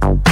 Thank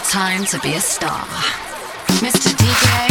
time to be a star. Mr.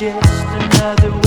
just another